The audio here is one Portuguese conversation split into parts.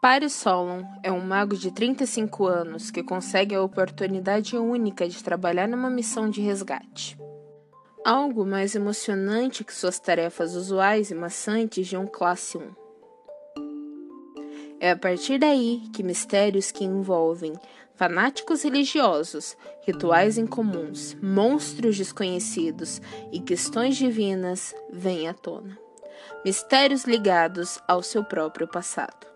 Paris Solon é um mago de 35 anos que consegue a oportunidade única de trabalhar numa missão de resgate. Algo mais emocionante que suas tarefas usuais e maçantes de um classe 1. É a partir daí que mistérios que envolvem fanáticos religiosos, rituais incomuns, monstros desconhecidos e questões divinas vêm à tona. Mistérios ligados ao seu próprio passado.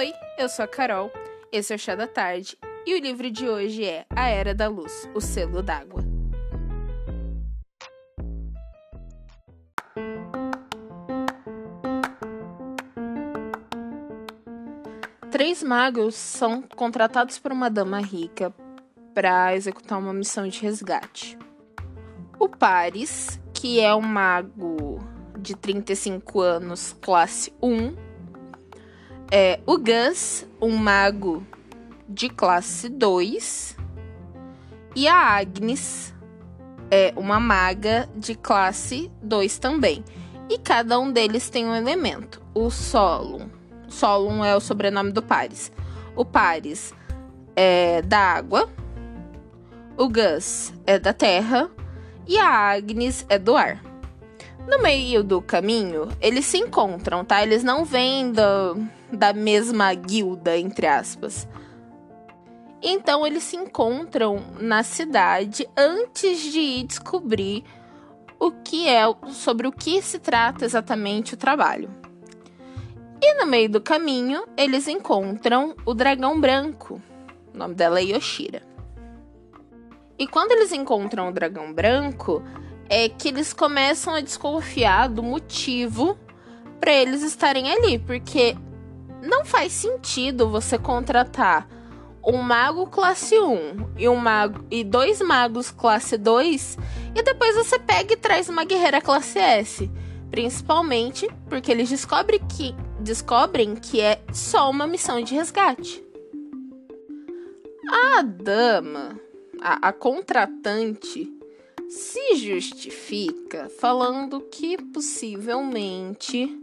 Oi, eu sou a Carol, esse é o Chá da Tarde e o livro de hoje é A Era da Luz, o Selo d'Água. Três magos são contratados por uma dama rica para executar uma missão de resgate. O Paris, que é um mago de 35 anos, classe 1, é o Gus, um mago de classe 2, e a Agnes é uma maga de classe 2 também. E cada um deles tem um elemento. O Solon. Solon é o sobrenome do Paris. O Paris é da água. O Gus é da terra. E a Agnes é do ar. No meio do caminho, eles se encontram, tá? Eles não vêm do da mesma guilda, entre aspas. Então eles se encontram na cidade antes de ir descobrir o que é sobre o que se trata exatamente o trabalho. E no meio do caminho, eles encontram o dragão branco. O nome dela é Yoshira. E quando eles encontram o dragão branco, é que eles começam a desconfiar do motivo para eles estarem ali, porque não faz sentido você contratar um mago classe 1 e um mago e dois magos classe 2 e depois você pega e traz uma guerreira classe S, principalmente porque eles descobrem que descobrem que é só uma missão de resgate. A dama, a, a contratante, se justifica falando que possivelmente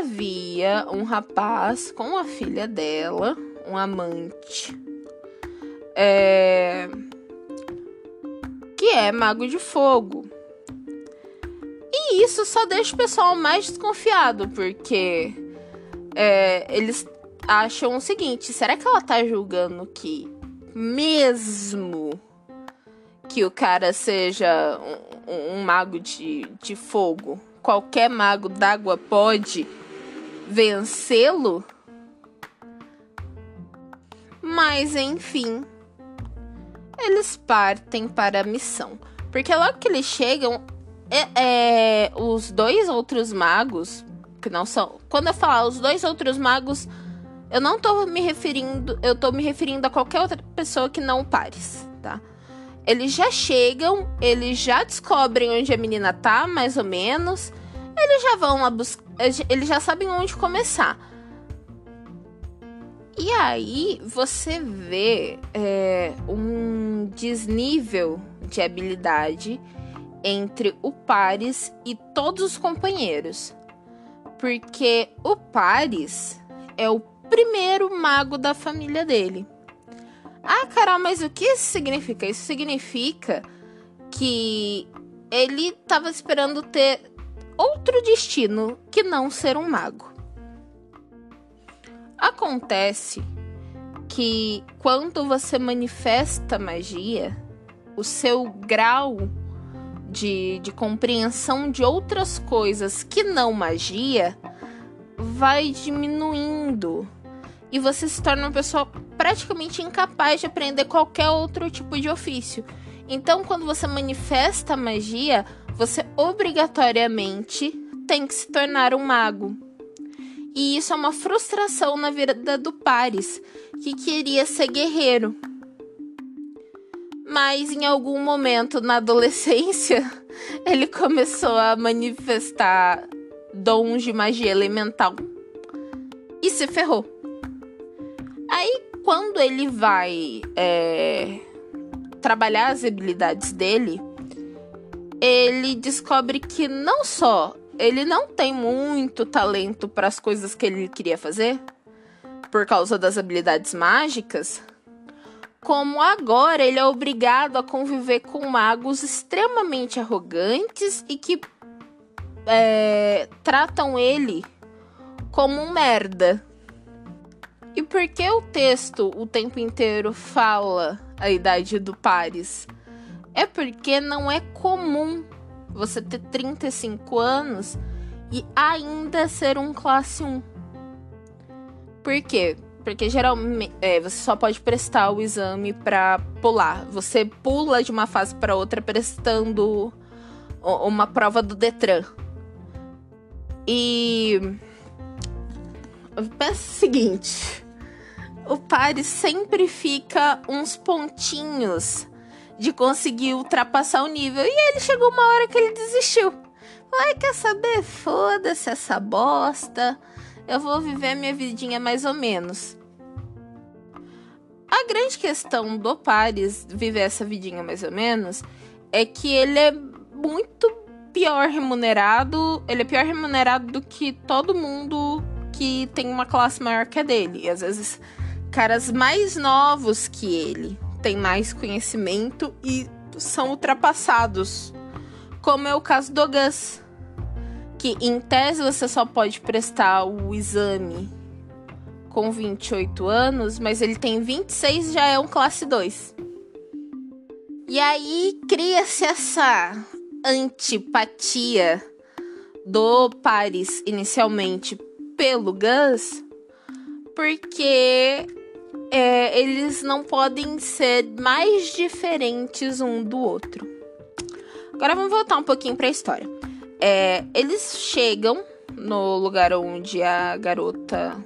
havia um rapaz com a filha dela, um amante, é, que é mago de fogo. E isso só deixa o pessoal mais desconfiado, porque é, eles acham o seguinte: será que ela tá julgando que, mesmo que o cara seja um, um mago de, de fogo, qualquer mago d'água pode vencê-lo? Mas enfim, eles partem para a missão. Porque logo que eles chegam, é, é, os dois outros magos, que não são. Quando eu falar os dois outros magos, eu não tô me referindo. Eu tô me referindo a qualquer outra pessoa que não Pares, tá? Eles já chegam, eles já descobrem onde a menina tá, mais ou menos. Eles já vão lá buscar. Eles já sabem onde começar. E aí você vê é, um desnível de habilidade entre o Paris e todos os companheiros. Porque o Paris é o primeiro mago da família dele. Ah, Carol, mas o que isso significa? Isso significa que ele estava esperando ter outro destino que não ser um mago. Acontece que quando você manifesta magia, o seu grau de, de compreensão de outras coisas que não magia vai diminuindo e você se torna uma pessoa praticamente incapaz de aprender qualquer outro tipo de ofício. Então, quando você manifesta magia, você obrigatoriamente tem que se tornar um mago. E isso é uma frustração na vida do Paris, que queria ser guerreiro. Mas em algum momento na adolescência, ele começou a manifestar dons de magia elemental e se ferrou. Aí, quando ele vai é, trabalhar as habilidades dele, ele descobre que não só ele não tem muito talento para as coisas que ele queria fazer, por causa das habilidades mágicas, como agora ele é obrigado a conviver com magos extremamente arrogantes e que é, tratam ele como um merda. E por que o texto o tempo inteiro fala a idade do Paris? É porque não é comum você ter 35 anos e ainda ser um classe 1. Por quê? Porque geralmente é, você só pode prestar o exame para pular. Você pula de uma fase para outra prestando uma prova do Detran. E pensa o seguinte: o Paris sempre fica uns pontinhos de conseguir ultrapassar o nível. E ele chegou uma hora que ele desistiu. Ai, quer saber? Foda-se essa bosta. Eu vou viver minha vidinha mais ou menos. A grande questão do Paris viver essa vidinha mais ou menos é que ele é muito pior remunerado. Ele é pior remunerado do que todo mundo que tem uma classe maior que a dele. E às vezes, caras mais novos que ele têm mais conhecimento e são ultrapassados. Como é o caso do Gus. Que em tese você só pode prestar o exame com 28 anos, mas ele tem 26 já é um classe 2. E aí cria-se essa antipatia do Paris inicialmente pelo Gus, porque é, eles não podem ser mais diferentes um do outro. Agora vamos voltar um pouquinho para a história. É, eles chegam no lugar onde a garota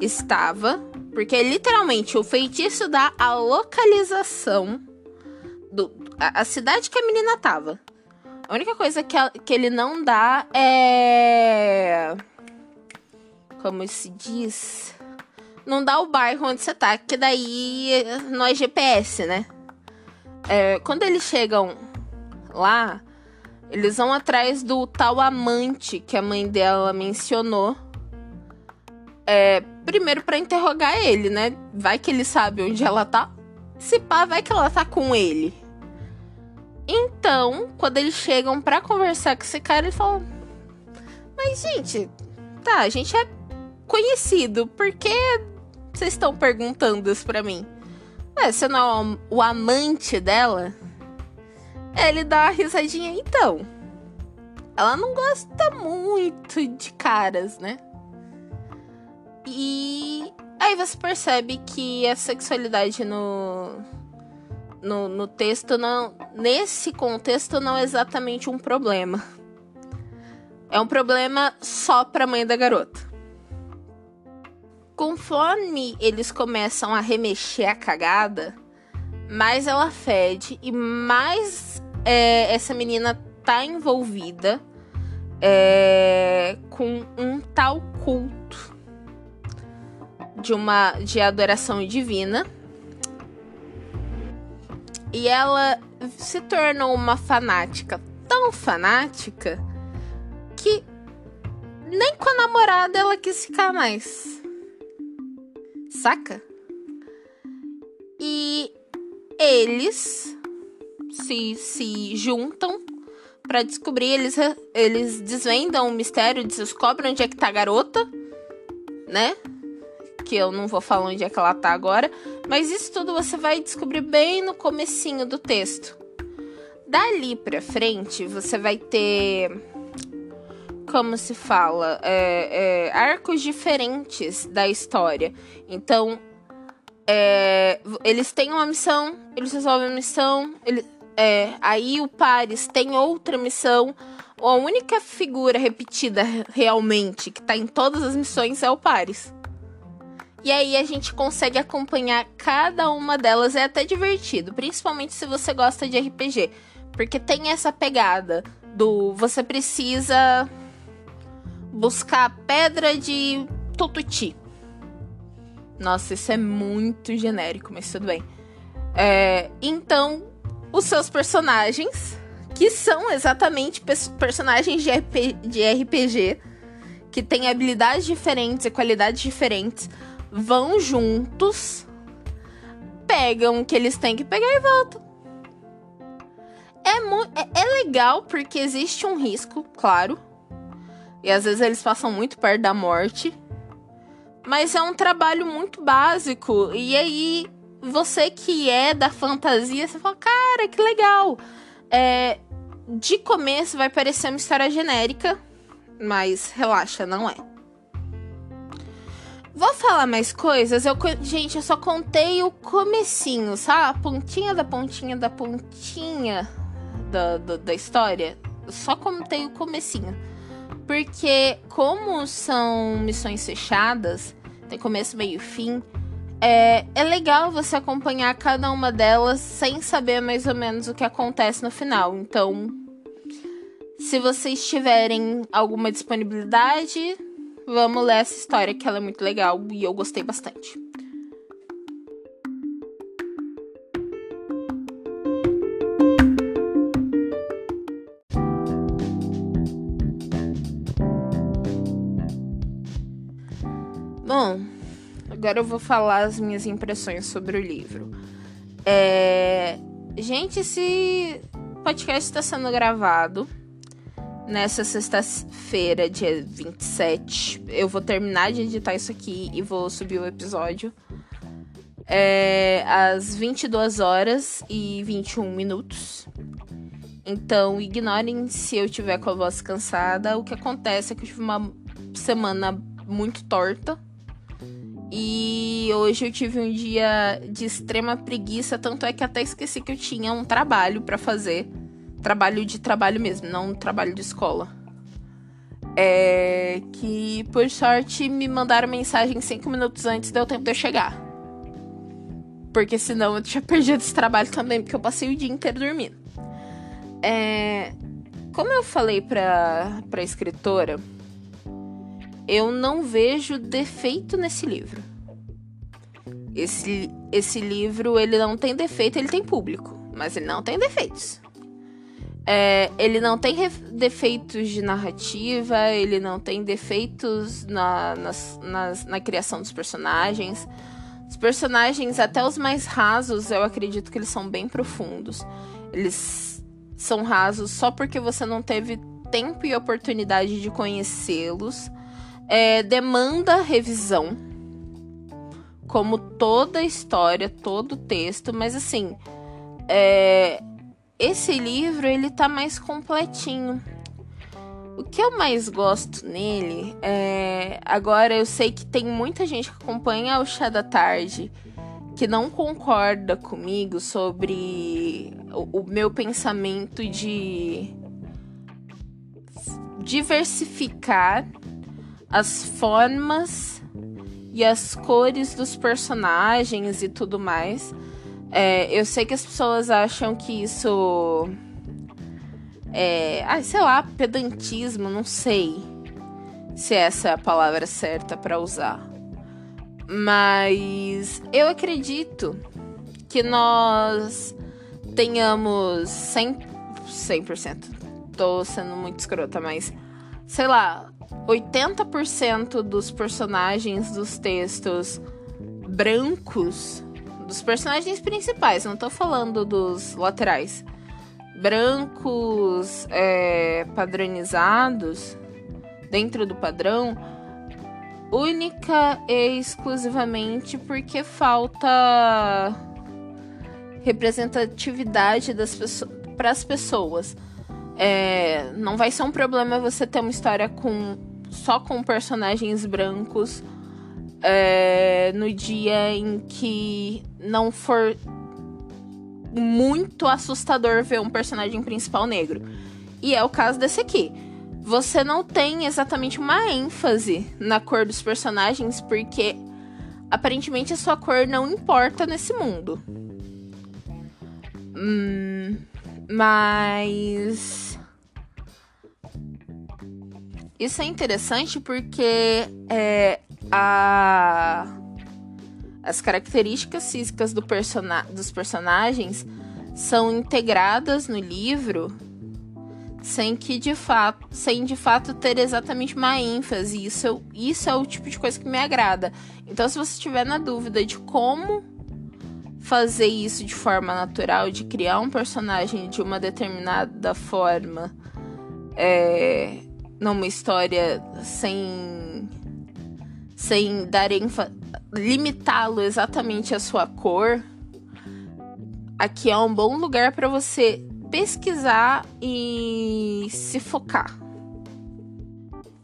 estava, porque literalmente o feitiço dá a localização do a, a cidade que a menina tava. A única coisa que, a, que ele não dá é como se diz, não dá o bairro onde você tá, que daí não é GPS, né? É, quando eles chegam lá, eles vão atrás do tal amante que a mãe dela mencionou. É, primeiro para interrogar ele, né? Vai que ele sabe onde ela tá. Se pá, vai que ela tá com ele. Então, quando eles chegam para conversar com esse cara, ele fala: Mas, gente, tá, a gente é conhecido, por que vocês estão perguntando isso pra mim? É, você não é o amante dela? Ele dá uma risadinha, então. Ela não gosta muito de caras, né? E aí você percebe que a sexualidade no, no, no texto não. Nesse contexto não é exatamente um problema. É um problema só pra mãe da garota. Conforme eles começam a remexer a cagada, mais ela fede e mais é, essa menina tá envolvida é, com um tal culto de uma de adoração divina. E ela se tornou uma fanática tão fanática que nem com a namorada ela quis ficar mais saca? E eles se, se juntam para descobrir, eles, eles desvendam o mistério, descobrem onde é que tá a garota, né? Que eu não vou falar onde é que ela tá agora, mas isso tudo você vai descobrir bem no comecinho do texto. Dali pra frente, você vai ter como se fala, é, é, arcos diferentes da história. Então, é, eles têm uma missão, eles resolvem a missão, ele, é, aí o Paris tem outra missão. A única figura repetida realmente que tá em todas as missões é o Paris. E aí a gente consegue acompanhar cada uma delas, é até divertido, principalmente se você gosta de RPG, porque tem essa pegada do você precisa buscar pedra de Tututi. Nossa, isso é muito genérico, mas tudo bem. É, então, os seus personagens que são exatamente personagens de, RP, de RPG que têm habilidades diferentes e qualidades diferentes, vão juntos, pegam o que eles têm que pegar e voltam. É, é, é legal porque existe um risco, claro. E às vezes eles passam muito perto da morte. Mas é um trabalho muito básico. E aí, você que é da fantasia, você fala, cara, que legal. É, de começo vai parecer uma história genérica, mas relaxa, não é. Vou falar mais coisas. Eu, gente, eu só contei o comecinho, sabe? A pontinha da pontinha da pontinha da, da, da história. Eu só contei o comecinho. Porque como são missões fechadas, tem começo, meio e fim, é, é legal você acompanhar cada uma delas sem saber mais ou menos o que acontece no final. Então, se vocês tiverem alguma disponibilidade, vamos ler essa história que ela é muito legal e eu gostei bastante. Agora eu vou falar as minhas impressões sobre o livro. É... Gente, esse podcast está sendo gravado nessa sexta-feira, dia 27. Eu vou terminar de editar isso aqui e vou subir o episódio. É, às 22 horas e 21 minutos. Então, ignorem se eu tiver com a voz cansada. O que acontece é que eu tive uma semana muito torta. E hoje eu tive um dia de extrema preguiça, tanto é que até esqueci que eu tinha um trabalho para fazer trabalho de trabalho mesmo, não trabalho de escola. É que, por sorte, me mandaram mensagem cinco minutos antes, deu tempo de eu chegar. Porque senão eu tinha perdido esse trabalho também, porque eu passei o dia inteiro dormindo. É, como eu falei pra, pra escritora, eu não vejo defeito nesse livro. Esse, esse livro, ele não tem defeito, ele tem público, mas ele não tem defeitos. É, ele não tem defeitos de narrativa, ele não tem defeitos na, nas, nas, na criação dos personagens. Os personagens, até os mais rasos, eu acredito que eles são bem profundos. Eles são rasos só porque você não teve tempo e oportunidade de conhecê-los. É, demanda revisão, como toda história, todo texto, mas assim, é, esse livro ele tá mais completinho. O que eu mais gosto nele é. Agora eu sei que tem muita gente que acompanha o Chá da Tarde que não concorda comigo sobre o, o meu pensamento de diversificar as formas e as cores dos personagens e tudo mais é, eu sei que as pessoas acham que isso. É. Ah, sei lá, pedantismo, não sei se essa é a palavra certa para usar. Mas eu acredito que nós tenhamos 100%, 100%. Tô sendo muito escrota, mas sei lá, 80% dos personagens dos textos brancos dos personagens principais, não tô falando dos laterais. Brancos é, padronizados, dentro do padrão, única e exclusivamente porque falta representatividade das pessoas para as pessoas. É, não vai ser um problema você ter uma história com só com personagens brancos é, no dia em que não for muito assustador ver um personagem principal negro. E é o caso desse aqui. Você não tem exatamente uma ênfase na cor dos personagens, porque aparentemente a sua cor não importa nesse mundo. Hum, mas. Isso é interessante porque é, a as características físicas do persona dos personagens são integradas no livro sem que de fato, sem de fato ter exatamente uma ênfase. Isso, isso é o tipo de coisa que me agrada. Então, se você estiver na dúvida de como fazer isso de forma natural, de criar um personagem de uma determinada forma, é, numa história sem sem dar limitá-lo exatamente à sua cor, aqui é um bom lugar para você pesquisar e se focar.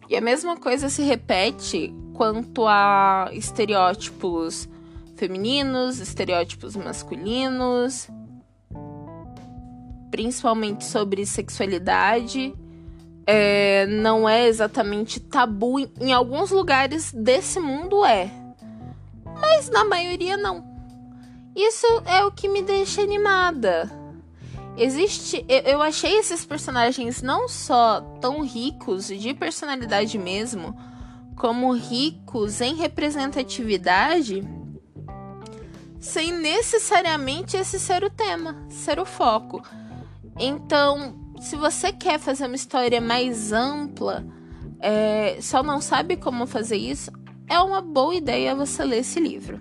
E a mesma coisa se repete quanto a estereótipos femininos, estereótipos masculinos, principalmente sobre sexualidade. É, não é exatamente tabu. Em alguns lugares desse mundo é, mas na maioria não. Isso é o que me deixa animada. Existe. Eu, eu achei esses personagens não só tão ricos de personalidade mesmo, como ricos em representatividade sem necessariamente esse ser o tema, ser o foco. Então, se você quer fazer uma história mais ampla, é, só não sabe como fazer isso, é uma boa ideia você ler esse livro.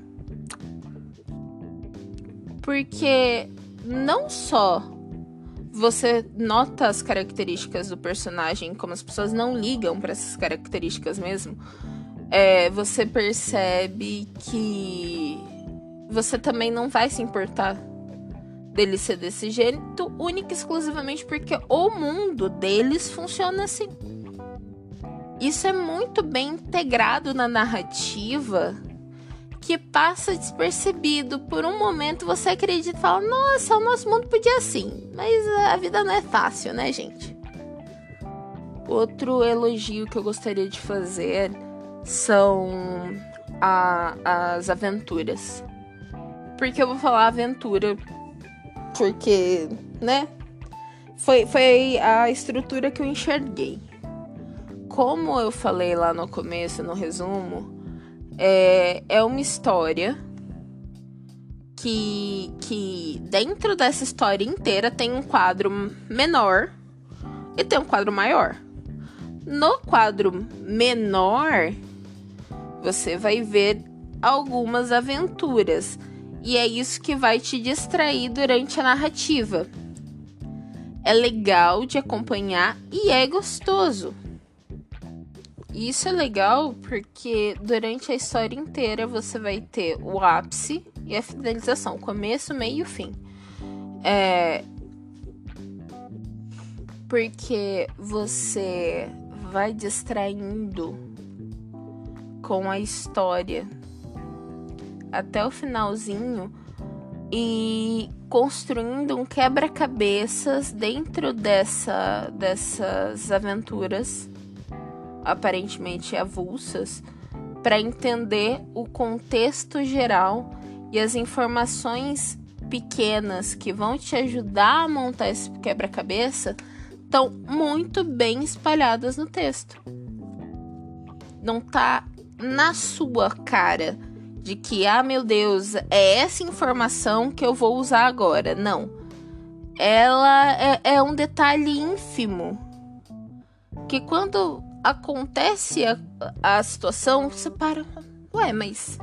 Porque não só você nota as características do personagem, como as pessoas não ligam para essas características mesmo, é, você percebe que você também não vai se importar dele ser desse jeito, única e exclusivamente porque o mundo deles funciona assim. Isso é muito bem integrado na narrativa que passa despercebido. Por um momento você acredita e fala: Nossa, o nosso mundo podia assim. Mas a vida não é fácil, né, gente? Outro elogio que eu gostaria de fazer são a, as aventuras porque eu vou falar aventura. Porque, né? Foi, foi a estrutura que eu enxerguei. Como eu falei lá no começo, no resumo, é, é uma história que, que dentro dessa história inteira tem um quadro menor e tem um quadro maior. No quadro menor, você vai ver algumas aventuras e é isso que vai te distrair durante a narrativa. É legal de acompanhar e é gostoso. E isso é legal porque durante a história inteira você vai ter o ápice e a finalização, começo, meio e fim. É. Porque você vai distraindo com a história até o finalzinho e construindo um quebra-cabeças dentro dessa, dessas aventuras aparentemente avulsas para entender o contexto geral e as informações pequenas que vão te ajudar a montar esse quebra-cabeça estão muito bem espalhadas no texto. Não tá na sua cara de que, ah, meu Deus, é essa informação que eu vou usar agora. Não. Ela é, é um detalhe ínfimo. Que quando acontece a, a situação, você para. Ué, mas.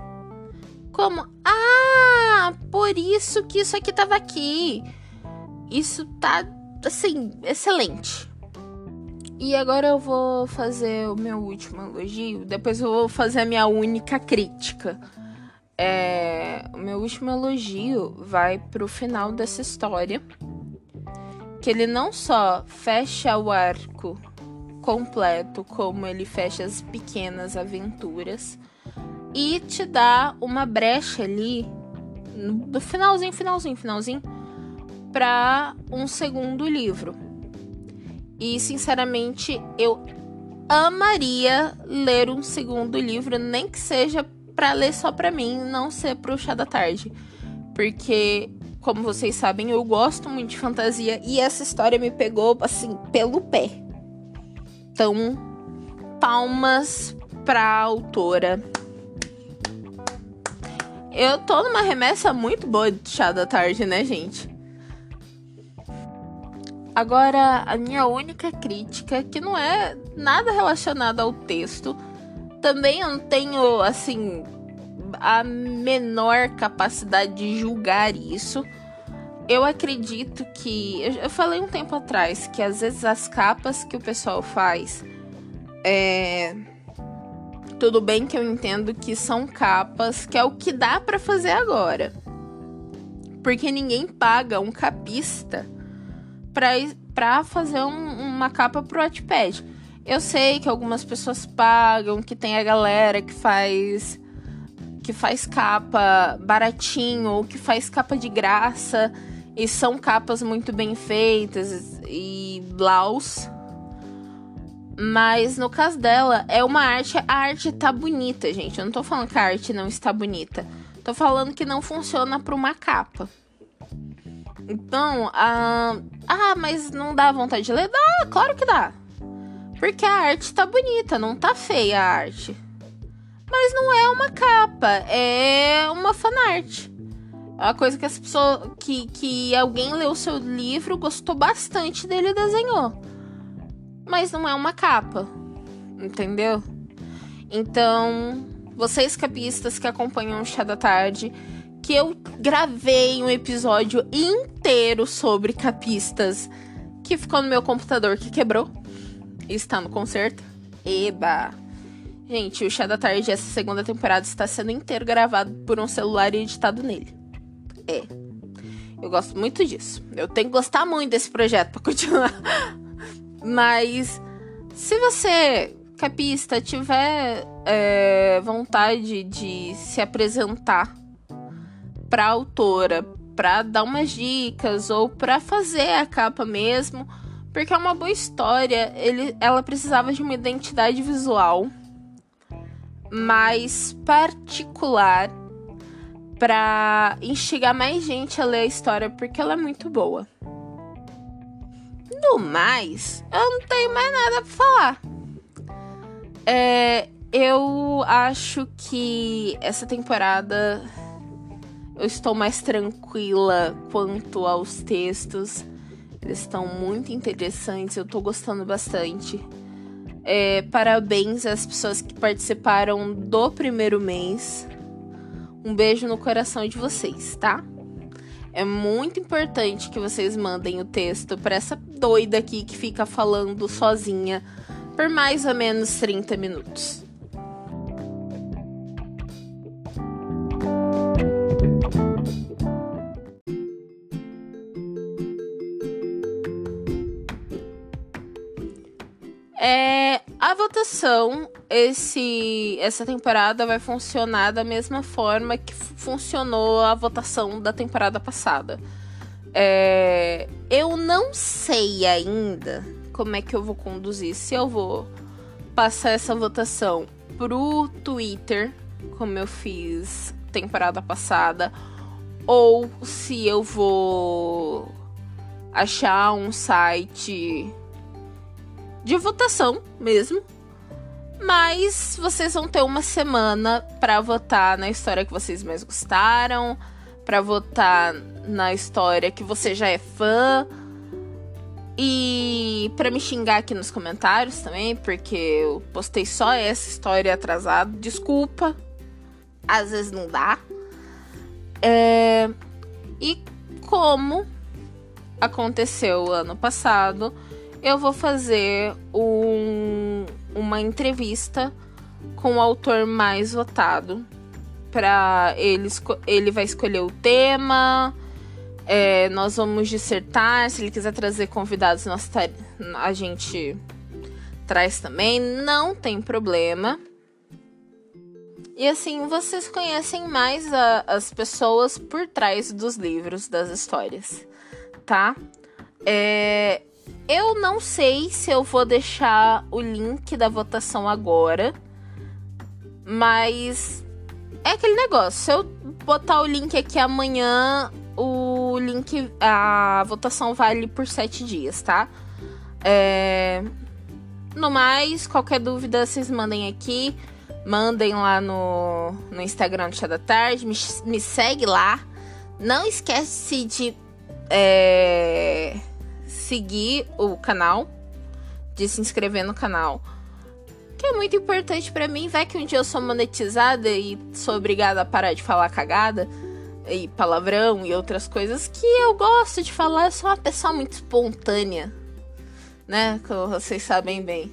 Como? Ah, por isso que isso aqui tava aqui. Isso tá, assim, excelente. E agora eu vou fazer o meu último elogio. Depois eu vou fazer a minha única crítica. É, o meu último elogio vai pro final dessa história. Que ele não só fecha o arco completo, como ele fecha as pequenas aventuras. E te dá uma brecha ali, no finalzinho, finalzinho, finalzinho, para um segundo livro. E sinceramente, eu amaria ler um segundo livro, nem que seja para ler só para mim, não ser pro chá da tarde. Porque, como vocês sabem, eu gosto muito de fantasia e essa história me pegou assim pelo pé. Então, palmas pra autora. Eu tô numa remessa muito boa de chá da tarde, né, gente? Agora, a minha única crítica, que não é nada relacionada ao texto, também eu não tenho, assim, a menor capacidade de julgar isso. Eu acredito que. Eu falei um tempo atrás que às vezes as capas que o pessoal faz. É. Tudo bem que eu entendo que são capas, que é o que dá para fazer agora. Porque ninguém paga um capista pra, pra fazer um, uma capa pro Wattpad. Eu sei que algumas pessoas pagam, que tem a galera que faz que faz capa baratinho ou que faz capa de graça e são capas muito bem feitas e blaus. Mas no caso dela, é uma arte, a arte tá bonita, gente. Eu não tô falando que a arte não está bonita. Tô falando que não funciona para uma capa. Então, ah, ah, mas não dá vontade de ler? Dá, claro que dá. Porque a arte tá bonita, não tá feia a arte. Mas não é uma capa, é uma fanart. É uma coisa que as pessoas. Que, que alguém leu o seu livro, gostou bastante dele e desenhou. Mas não é uma capa. Entendeu? Então, vocês capistas que acompanham o Chá da Tarde, que eu gravei um episódio inteiro sobre capistas que ficou no meu computador que quebrou está no concerto. Eba! Gente, o Chá da Tarde, essa segunda temporada, está sendo inteiro gravado por um celular e editado nele. É. Eu gosto muito disso. Eu tenho que gostar muito desse projeto para continuar. Mas, se você, capista, tiver é, vontade de se apresentar pra autora, pra dar umas dicas ou pra fazer a capa mesmo, porque é uma boa história, ele, ela precisava de uma identidade visual mais particular para instigar mais gente a ler a história, porque ela é muito boa. No mais, eu não tenho mais nada pra falar. É, eu acho que essa temporada eu estou mais tranquila quanto aos textos. Eles estão muito interessantes, eu tô gostando bastante. É, parabéns às pessoas que participaram do primeiro mês. Um beijo no coração de vocês, tá? É muito importante que vocês mandem o texto para essa doida aqui que fica falando sozinha por mais ou menos 30 minutos. Votação, esse, essa temporada vai funcionar da mesma forma que funcionou a votação da temporada passada. É, eu não sei ainda como é que eu vou conduzir. Se eu vou passar essa votação pro Twitter, como eu fiz temporada passada, ou se eu vou achar um site de votação mesmo. Mas vocês vão ter uma semana para votar na história que vocês mais gostaram, para votar na história que você já é fã e para me xingar aqui nos comentários também, porque eu postei só essa história atrasada. Desculpa, às vezes não dá. É... E como aconteceu ano passado, eu vou fazer um, uma entrevista com o autor mais votado. Para ele, ele vai escolher o tema. É, nós vamos dissertar. Se ele quiser trazer convidados, nós a gente traz também. Não tem problema. E assim, vocês conhecem mais a, as pessoas por trás dos livros, das histórias, tá? É, eu não sei se eu vou deixar o link da votação agora, mas é aquele negócio. Se eu botar o link aqui amanhã, o link, a votação vale por sete dias, tá? É... No mais, qualquer dúvida, vocês mandem aqui. Mandem lá no, no Instagram do Chá da Tarde. Me, me segue lá. Não esquece de. É seguir o canal, de se inscrever no canal. Que é muito importante para mim, vai que um dia eu sou monetizada e sou obrigada a parar de falar cagada e palavrão e outras coisas que eu gosto de falar. Eu sou uma pessoa muito espontânea, né? Como vocês sabem bem.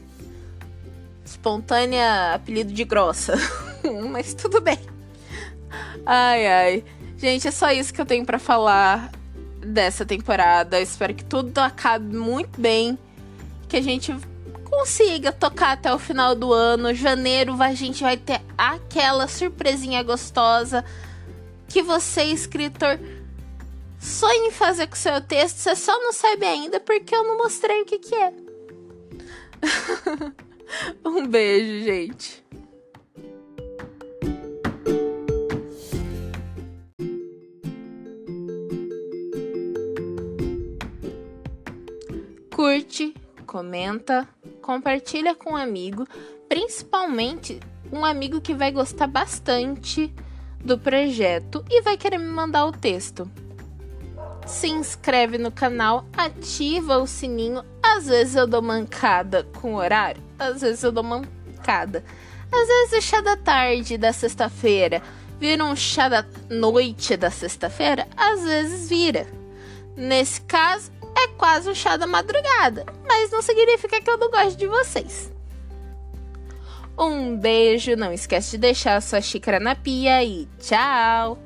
Espontânea, apelido de grossa. Mas tudo bem. Ai, ai. Gente, é só isso que eu tenho para falar dessa temporada. Eu espero que tudo acabe muito bem. Que a gente consiga tocar até o final do ano. Janeiro a gente vai ter aquela surpresinha gostosa que você, escritor, sonha em fazer com seu texto. Você só não sabe ainda porque eu não mostrei o que, que é. um beijo, gente. Curte, comenta, compartilha com um amigo, principalmente um amigo que vai gostar bastante do projeto e vai querer me mandar o texto. Se inscreve no canal, ativa o sininho. Às vezes eu dou mancada com o horário, às vezes eu dou mancada. Às vezes o chá da tarde da sexta-feira vira um chá da noite da sexta-feira, às vezes vira. Nesse caso, é quase um chá da madrugada, mas não significa que eu não gosto de vocês. Um beijo, não esquece de deixar sua xícara na pia e tchau!